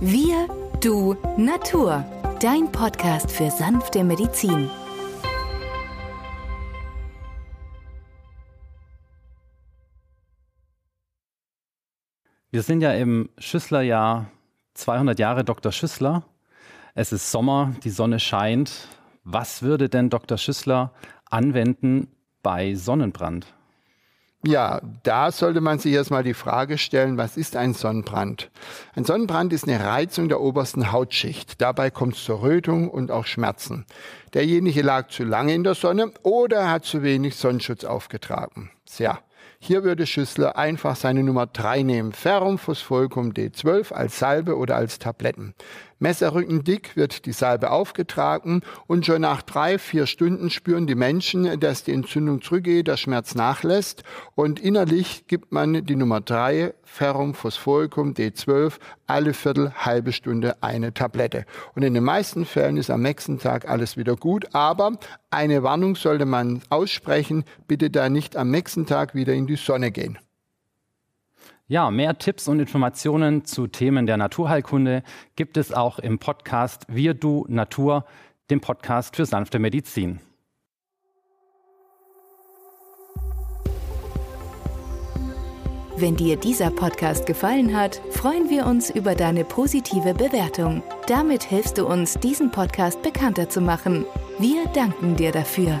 Wir, du, Natur. Dein Podcast für sanfte Medizin. Wir sind ja im Schüsslerjahr 200 Jahre Dr. Schüssler. Es ist Sommer, die Sonne scheint. Was würde denn Dr. Schüssler anwenden bei Sonnenbrand? Ja, da sollte man sich erstmal die Frage stellen, was ist ein Sonnenbrand? Ein Sonnenbrand ist eine Reizung der obersten Hautschicht. Dabei kommt es zur Rötung und auch Schmerzen. Derjenige lag zu lange in der Sonne oder hat zu wenig Sonnenschutz aufgetragen. Tja, hier würde Schüssler einfach seine Nummer 3 nehmen, Ferrum Phosphoricum D12 als Salbe oder als Tabletten. Messerrückendick wird die Salbe aufgetragen und schon nach drei, vier Stunden spüren die Menschen, dass die Entzündung zurückgeht, der Schmerz nachlässt und innerlich gibt man die Nummer drei, Ferrum Phosphoricum D12, alle Viertel, halbe Stunde eine Tablette. Und in den meisten Fällen ist am nächsten Tag alles wieder gut, aber eine Warnung sollte man aussprechen, bitte da nicht am nächsten Tag wieder in die Sonne gehen. Ja, mehr Tipps und Informationen zu Themen der Naturheilkunde gibt es auch im Podcast Wir Du Natur, dem Podcast für sanfte Medizin. Wenn dir dieser Podcast gefallen hat, freuen wir uns über deine positive Bewertung. Damit hilfst du uns, diesen Podcast bekannter zu machen. Wir danken dir dafür.